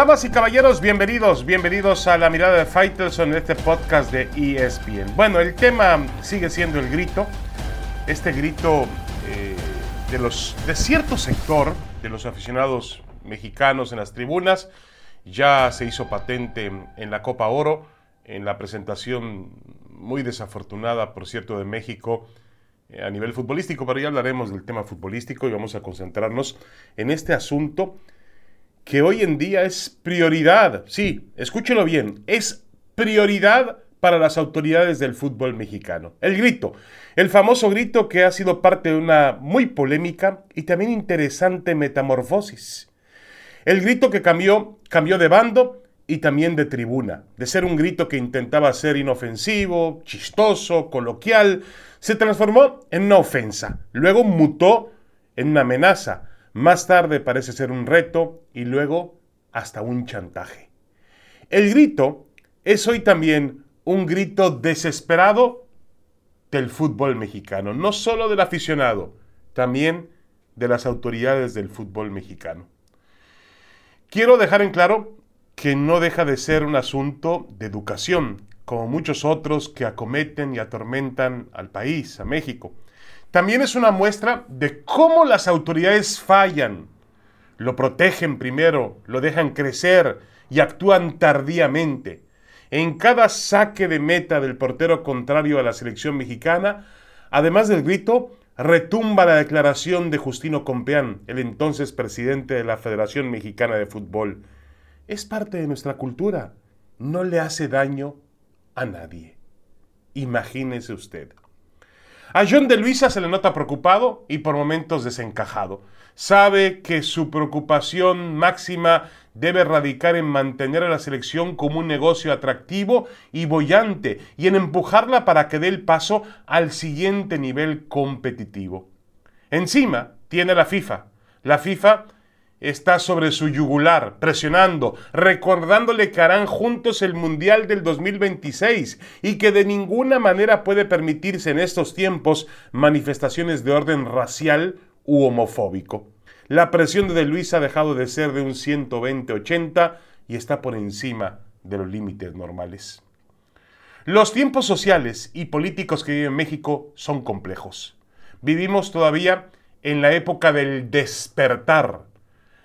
Damas y caballeros, bienvenidos, bienvenidos a la mirada de Faitelson en este podcast de ESPN. Bueno, el tema sigue siendo el grito, este grito eh, de, los, de cierto sector de los aficionados mexicanos en las tribunas, ya se hizo patente en la Copa Oro, en la presentación muy desafortunada, por cierto, de México eh, a nivel futbolístico, pero ya hablaremos del tema futbolístico y vamos a concentrarnos en este asunto que hoy en día es prioridad, sí, escúchelo bien, es prioridad para las autoridades del fútbol mexicano. El grito, el famoso grito que ha sido parte de una muy polémica y también interesante metamorfosis. El grito que cambió, cambió de bando y también de tribuna. De ser un grito que intentaba ser inofensivo, chistoso, coloquial, se transformó en una ofensa. Luego mutó en una amenaza más tarde parece ser un reto y luego hasta un chantaje. El grito es hoy también un grito desesperado del fútbol mexicano, no solo del aficionado, también de las autoridades del fútbol mexicano. Quiero dejar en claro que no deja de ser un asunto de educación, como muchos otros que acometen y atormentan al país, a México también es una muestra de cómo las autoridades fallan. Lo protegen primero, lo dejan crecer y actúan tardíamente. En cada saque de meta del portero contrario a la selección mexicana, además del grito, retumba la declaración de Justino Compeán, el entonces presidente de la Federación Mexicana de Fútbol. Es parte de nuestra cultura. No le hace daño a nadie. Imagínese usted. A John de Luisa se le nota preocupado y por momentos desencajado. Sabe que su preocupación máxima debe radicar en mantener a la selección como un negocio atractivo y bollante y en empujarla para que dé el paso al siguiente nivel competitivo. Encima tiene la FIFA. La FIFA está sobre su yugular, presionando, recordándole que harán juntos el Mundial del 2026 y que de ninguna manera puede permitirse en estos tiempos manifestaciones de orden racial u homofóbico. La presión de Luis ha dejado de ser de un 120-80 y está por encima de los límites normales. Los tiempos sociales y políticos que vive en México son complejos. Vivimos todavía en la época del despertar,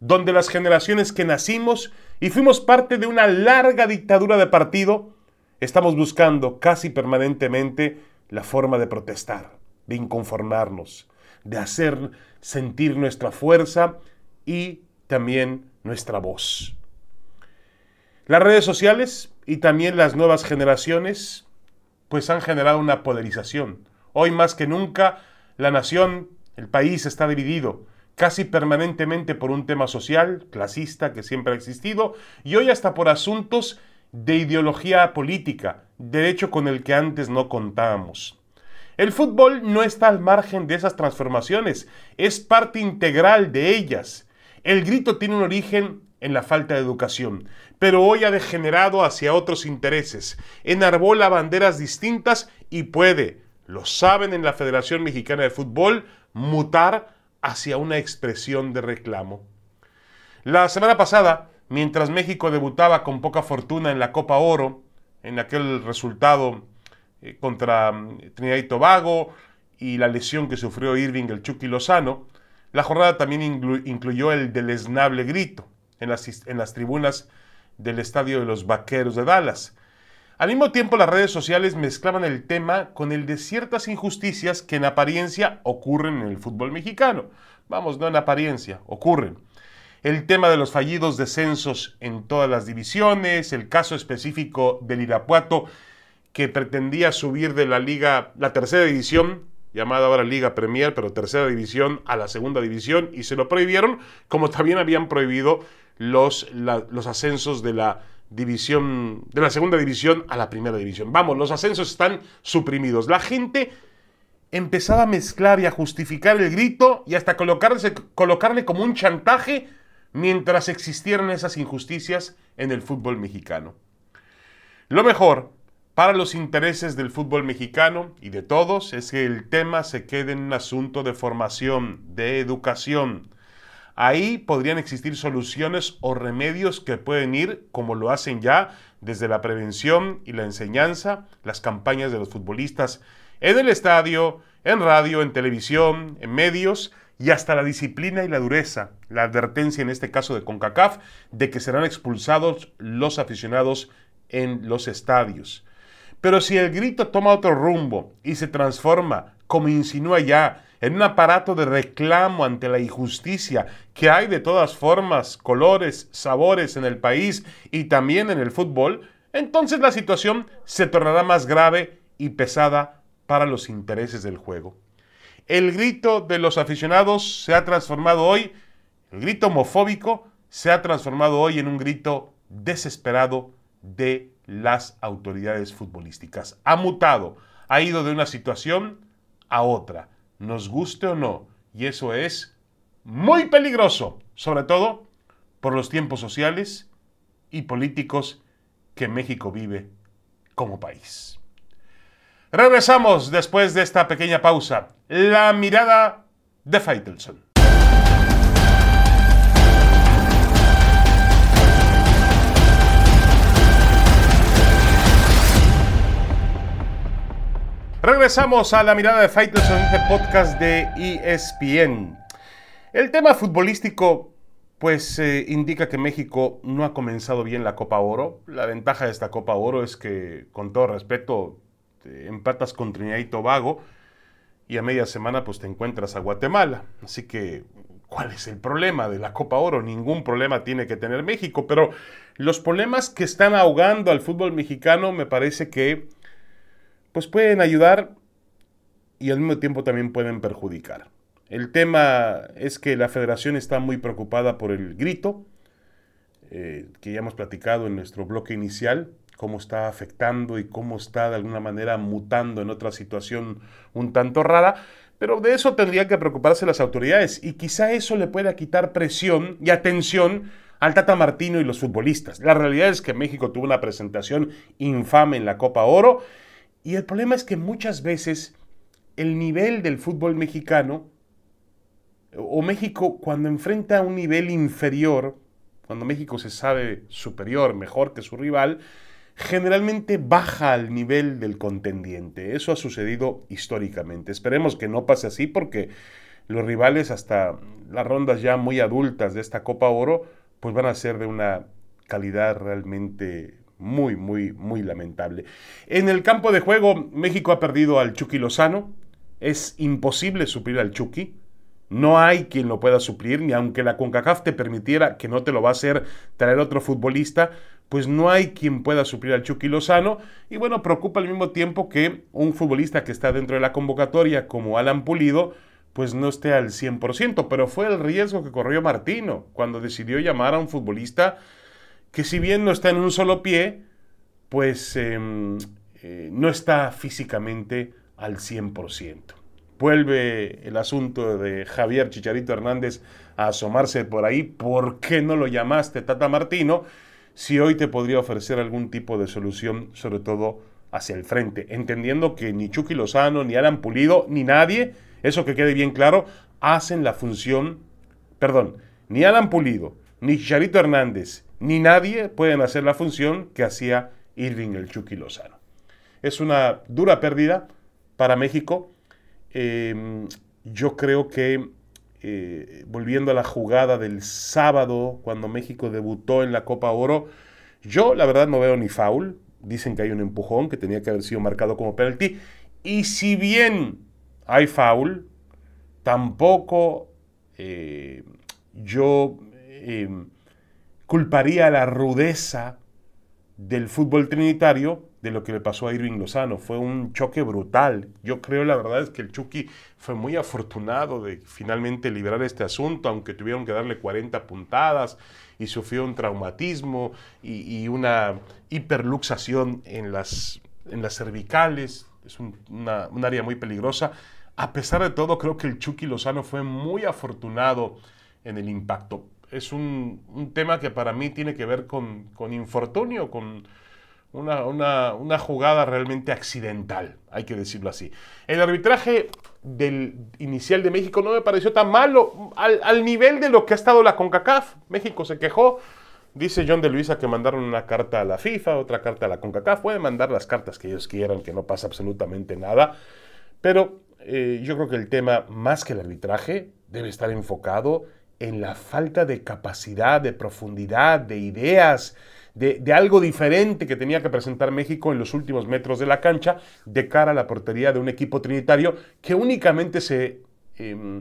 donde las generaciones que nacimos y fuimos parte de una larga dictadura de partido, estamos buscando casi permanentemente la forma de protestar, de inconformarnos, de hacer sentir nuestra fuerza y también nuestra voz. Las redes sociales y también las nuevas generaciones pues han generado una polarización. Hoy más que nunca la nación, el país está dividido casi permanentemente por un tema social, clasista, que siempre ha existido, y hoy hasta por asuntos de ideología política, derecho con el que antes no contábamos. El fútbol no está al margen de esas transformaciones, es parte integral de ellas. El grito tiene un origen en la falta de educación, pero hoy ha degenerado hacia otros intereses, enarbola banderas distintas y puede, lo saben en la Federación Mexicana de Fútbol, mutar hacia una expresión de reclamo. La semana pasada, mientras México debutaba con poca fortuna en la Copa Oro, en aquel resultado eh, contra mm, Trinidad y Tobago y la lesión que sufrió Irving el Chucky Lozano, la jornada también incluyó el deleznable grito en las, en las tribunas del Estadio de los Vaqueros de Dallas, al mismo tiempo, las redes sociales mezclaban el tema con el de ciertas injusticias que en apariencia ocurren en el fútbol mexicano. Vamos, no en apariencia, ocurren. El tema de los fallidos descensos en todas las divisiones, el caso específico del Irapuato que pretendía subir de la liga, la tercera división, llamada ahora Liga Premier, pero tercera división a la segunda división y se lo prohibieron, como también habían prohibido los, los ascensos de la división, de la segunda división a la primera división. Vamos, los ascensos están suprimidos. La gente empezaba a mezclar y a justificar el grito y hasta colocarle como un chantaje mientras existieran esas injusticias en el fútbol mexicano. Lo mejor para los intereses del fútbol mexicano y de todos es que el tema se quede en un asunto de formación, de educación. Ahí podrían existir soluciones o remedios que pueden ir, como lo hacen ya, desde la prevención y la enseñanza, las campañas de los futbolistas en el estadio, en radio, en televisión, en medios, y hasta la disciplina y la dureza, la advertencia en este caso de CONCACAF, de que serán expulsados los aficionados en los estadios. Pero si el grito toma otro rumbo y se transforma, como insinúa ya, en un aparato de reclamo ante la injusticia que hay de todas formas, colores, sabores en el país y también en el fútbol, entonces la situación se tornará más grave y pesada para los intereses del juego. El grito de los aficionados se ha transformado hoy, el grito homofóbico se ha transformado hoy en un grito desesperado de las autoridades futbolísticas. Ha mutado, ha ido de una situación a otra nos guste o no. Y eso es muy peligroso, sobre todo por los tiempos sociales y políticos que México vive como país. Regresamos después de esta pequeña pausa. La mirada de Faitelson. Regresamos a la mirada de Fighters en este podcast de ESPN. El tema futbolístico, pues eh, indica que México no ha comenzado bien la Copa Oro. La ventaja de esta Copa Oro es que, con todo respeto, empatas con Trinidad y Tobago y a media semana pues te encuentras a Guatemala. Así que, ¿cuál es el problema de la Copa Oro? Ningún problema tiene que tener México, pero los problemas que están ahogando al fútbol mexicano me parece que pues pueden ayudar y al mismo tiempo también pueden perjudicar. El tema es que la federación está muy preocupada por el grito, eh, que ya hemos platicado en nuestro bloque inicial, cómo está afectando y cómo está de alguna manera mutando en otra situación un tanto rara, pero de eso tendrían que preocuparse las autoridades y quizá eso le pueda quitar presión y atención al Tata Martino y los futbolistas. La realidad es que México tuvo una presentación infame en la Copa Oro y el problema es que muchas veces el nivel del fútbol mexicano, o México cuando enfrenta un nivel inferior, cuando México se sabe superior, mejor que su rival, generalmente baja al nivel del contendiente. Eso ha sucedido históricamente. Esperemos que no pase así porque los rivales hasta las rondas ya muy adultas de esta Copa Oro, pues van a ser de una calidad realmente muy, muy, muy lamentable. En el campo de juego, México ha perdido al Chucky Lozano. Es imposible suplir al Chucky. No hay quien lo pueda suplir, ni aunque la CONCACAF te permitiera, que no te lo va a hacer traer otro futbolista, pues no hay quien pueda suplir al Chucky Lozano. Y bueno, preocupa al mismo tiempo que un futbolista que está dentro de la convocatoria, como Alan Pulido, pues no esté al 100%, pero fue el riesgo que corrió Martino cuando decidió llamar a un futbolista que si bien no está en un solo pie, pues em, eh, no está físicamente al 100%. Vuelve el asunto de Javier Chicharito Hernández a asomarse por ahí. ¿Por qué no lo llamaste Tata Martino? Si hoy te podría ofrecer algún tipo de solución, sobre todo hacia el frente, entendiendo que ni Chucky Lozano, ni Alan Pulido, ni nadie, eso que quede bien claro, hacen la función, perdón, ni Alan Pulido, ni Chicharito Hernández, ni nadie pueden hacer la función que hacía Irving el Chucky Lozano. Es una dura pérdida para México. Em, yo creo que, eh, volviendo a la jugada del sábado, cuando México debutó en la Copa Oro, yo la verdad no veo ni foul. Dicen que hay un empujón que tenía que haber sido marcado como penalti. Y si bien hay foul, tampoco eh, yo culparía la rudeza del fútbol trinitario de lo que le pasó a Irving Lozano. Fue un choque brutal. Yo creo, la verdad, es que el Chucky fue muy afortunado de finalmente liberar este asunto, aunque tuvieron que darle 40 puntadas y sufrió un traumatismo y, una hiperluxación en las, en las cervicales. Es un, un área muy peligrosa. A pesar de todo, creo que el Chucky Lozano fue muy afortunado en el impacto es un, tema que para mí tiene que ver con, infortunio, con, una, jugada realmente accidental, hay que decirlo así. El arbitraje del inicial de México no me pareció tan malo, al, al nivel de lo que ha estado la CONCACAF. México se quejó, Dice John de Luisa que mandaron una carta a la FIFA, otra carta a la CONCACAF. Pueden mandar las cartas que ellos quieran, que no pasa absolutamente nada. Pero eh, yo creo que el tema, más que el arbitraje, debe estar enfocado en la falta de capacidad, de profundidad, de ideas, de, algo diferente que tenía que presentar México en los últimos metros de la cancha de cara a la portería de un equipo trinitario que únicamente se, em,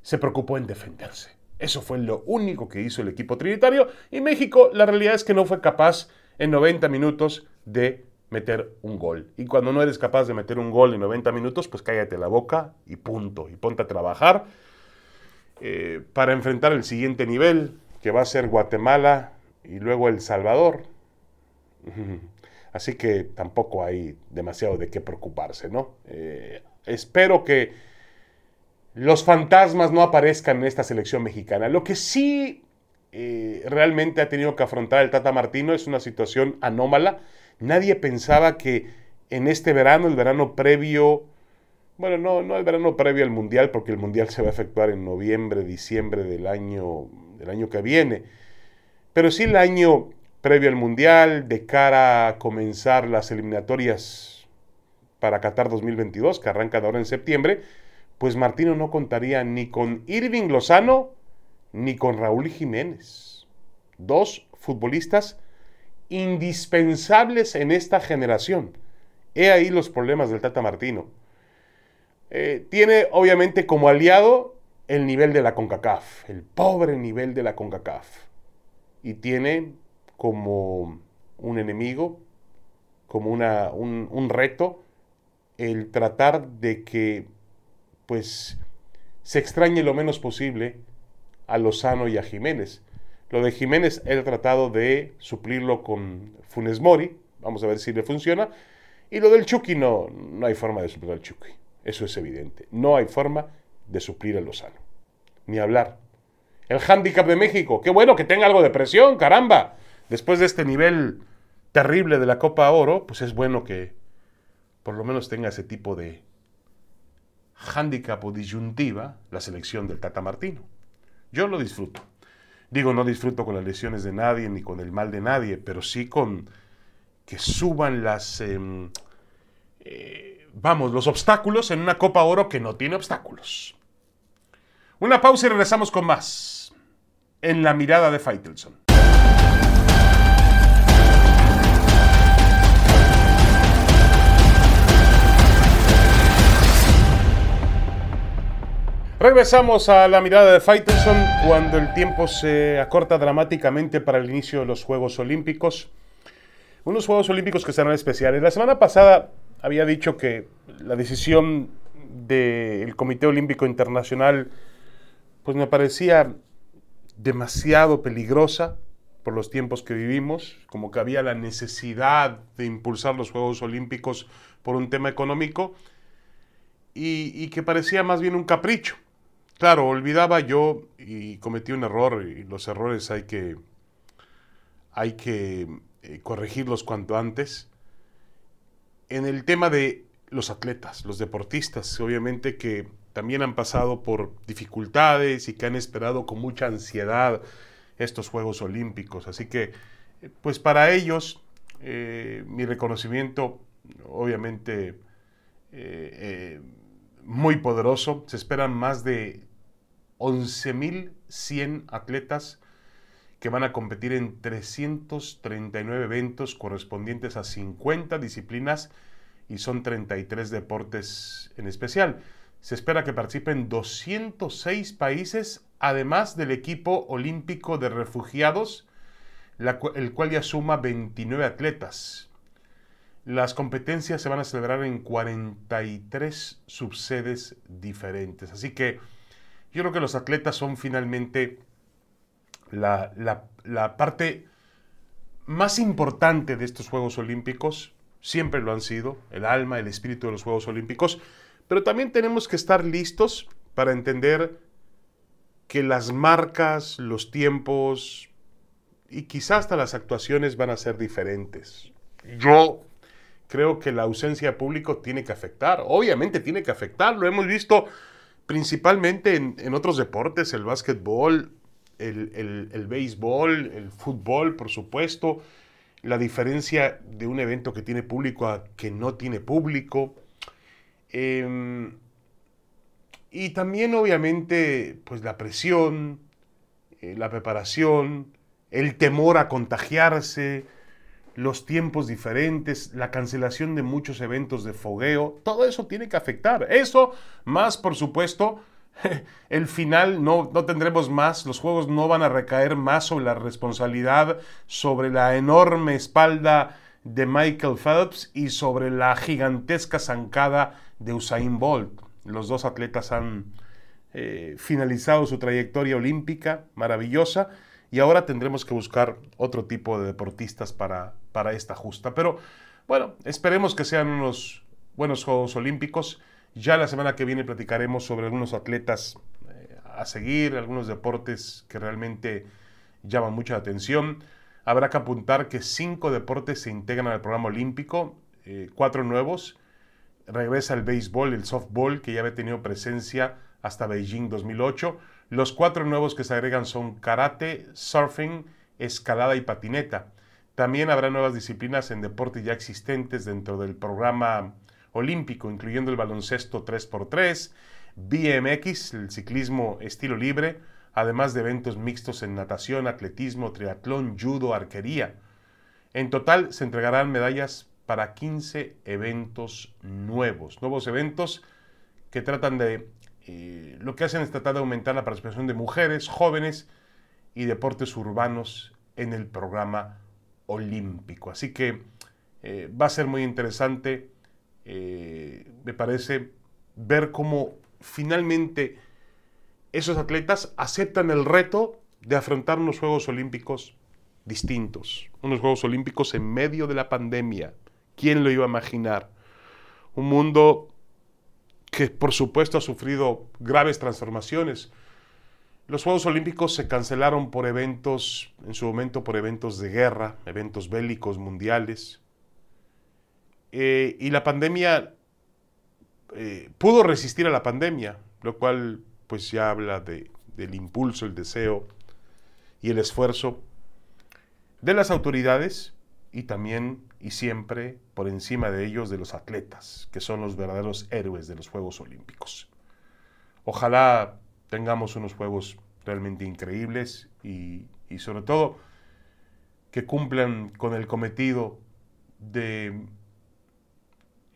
se preocupó en defenderse. Eso fue lo único que hizo el equipo trinitario y México la realidad es que no fue capaz en 90 minutos de meter un gol. Y cuando no eres capaz de meter un gol en 90 minutos, pues cállate la boca y punto. Y ponte a trabajar eh, para enfrentar el siguiente nivel, que va a ser Guatemala y luego El Salvador. Así que tampoco hay demasiado de qué preocuparse, ¿no? Eh, espero que los fantasmas no aparezcan en esta selección mexicana. Lo que sí eh, realmente ha tenido que afrontar el Tata Martino es una situación anómala. Nadie pensaba que en este verano, el verano previo, bueno, no, no el verano previo al Mundial, porque el Mundial se va a efectuar en noviembre, diciembre del año, del año que viene, pero sí el año previo al Mundial, de cara a comenzar las eliminatorias para Qatar 2022, que arrancan ahora en septiembre, pues Martino no contaría ni con Irving Lozano ni con Raúl Jiménez. Dos futbolistas indispensables en esta generación. He ahí los problemas del Tata Martino. Eh, tiene obviamente como aliado el nivel de la CONCACAF, el pobre nivel de la CONCACAF. Y tiene como un enemigo, como una, un, reto, el tratar de que pues se extrañe lo menos posible a Lozano y a Jiménez. Lo de Jiménez, ha tratado de suplirlo con Funes Mori, vamos a ver si le funciona. Y lo del Chucky, no, no hay forma de suplir al Chucky, eso es evidente. No hay forma de suplir a Lozano, ni hablar. El hándicap de México, qué bueno que tenga algo de presión, caramba. Después de este nivel terrible de la Copa Oro, pues es bueno que por lo menos tenga ese tipo de, handicap o disyuntiva la selección del Tata Martino. Yo lo disfruto. Digo, no disfruto con las lesiones de nadie ni con el mal de nadie, pero sí con que suban las, em, eh, vamos, los obstáculos en una Copa Oro que no tiene obstáculos. Una pausa y regresamos con más en la mirada de Faitelson. Regresamos a la mirada de Faitelson cuando el tiempo se acorta dramáticamente para el inicio de los Juegos Olímpicos. Unos Juegos Olímpicos que serán especiales. La semana pasada había dicho que la decisión del Comité Olímpico Internacional pues me parecía demasiado peligrosa por los tiempos que vivimos, como que había la necesidad de impulsar los Juegos Olímpicos por un tema económico y, que parecía más bien un capricho. Claro, olvidaba yo y cometí un error y los errores hay que, hay que eh, corregirlos cuanto antes. En el tema de los atletas, los deportistas, obviamente que también han pasado por dificultades y que han esperado con mucha ansiedad estos Juegos Olímpicos. Así que, pues para ellos, eh, mi reconocimiento, obviamente, eh, muy poderoso. Se esperan más de 11.100 atletas que van a competir en 339 eventos correspondientes a 50 disciplinas y son 33 deportes en especial. Se espera que participen 206 países, además del equipo olímpico de refugiados, el cual ya suma 29 atletas. Las competencias se van a celebrar en 43 subsedes diferentes. Así que yo creo que los atletas son finalmente la, parte más importante de estos Juegos Olímpicos. Siempre lo han sido, el alma, el espíritu de los Juegos Olímpicos. Pero también tenemos que estar listos para entender que las marcas, los tiempos y quizás hasta las actuaciones van a ser diferentes. yo creo que la ausencia de público tiene que afectar. Obviamente tiene que afectar. Lo hemos visto principalmente en, otros deportes, el básquetbol, el, el, béisbol, el fútbol, por supuesto. La diferencia de un evento que tiene público a que no tiene público. Em, y también, obviamente, pues la presión, eh, la preparación, el temor a contagiarse, los tiempos diferentes, la cancelación de muchos eventos de fogueo, todo eso tiene que afectar. Eso, más por supuesto, el final no, no tendremos más, los juegos no van a recaer más sobre la responsabilidad, sobre la enorme espalda de Michael Phelps y sobre la gigantesca zancada de Usain Bolt. Los dos atletas han eh, finalizado su trayectoria olímpica maravillosa y ahora tendremos que buscar otro tipo de deportistas para, para esta justa. Pero bueno, esperemos que sean unos buenos Juegos Olímpicos. Ya la semana que viene platicaremos sobre algunos atletas eh, a seguir, algunos deportes que realmente llaman mucha atención. Habrá que apuntar que cinco deportes se integran al programa olímpico, eh, cuatro nuevos. Regresa el béisbol, el softball, que ya había tenido presencia hasta Beijing 2008. Los cuatro nuevos que se agregan son karate, surfing, escalada y patineta. También habrá nuevas disciplinas en deportes ya existentes dentro del programa olímpico, incluyendo el baloncesto 3x3, BMX, el ciclismo estilo libre, además de eventos mixtos en natación, atletismo, triatlón, judo, arquería. En total se entregarán medallas para 15 eventos nuevos, nuevos eventos que tratan de eh, lo que hacen es tratar de aumentar la participación de mujeres, jóvenes y deportes urbanos en el programa olímpico. Así que eh, va a ser muy interesante, eh, me parece, ver cómo finalmente esos atletas aceptan el reto de afrontar unos Juegos Olímpicos distintos, unos Juegos Olímpicos en medio de la pandemia. ¿Quién lo iba a imaginar? Un mundo que por supuesto ha sufrido graves transformaciones. Los Juegos Olímpicos se cancelaron por eventos, en su momento por eventos de guerra, eventos bélicos mundiales. Eh, y la pandemia eh, pudo resistir a la pandemia, lo cual pues ya habla de, del impulso, el deseo y el esfuerzo de las autoridades y también y siempre por encima de ellos de los atletas, que son los verdaderos héroes de los Juegos Olímpicos. Ojalá tengamos unos Juegos realmente increíbles y, sobre todo que cumplan con el cometido de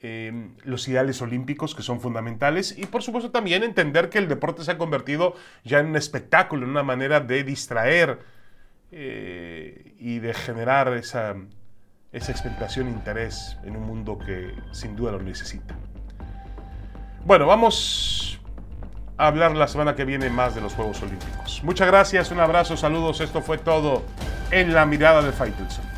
em, los ideales olímpicos que son fundamentales y por supuesto también entender que el deporte se ha convertido ya en un espectáculo, en una manera de distraer eh, y de generar esa esa expectación e interés en un mundo que sin duda lo necesita. Bueno, vamos a hablar la semana que viene más de los Juegos Olímpicos. Muchas gracias, un abrazo, saludos. Esto fue todo en la mirada de Faitelson.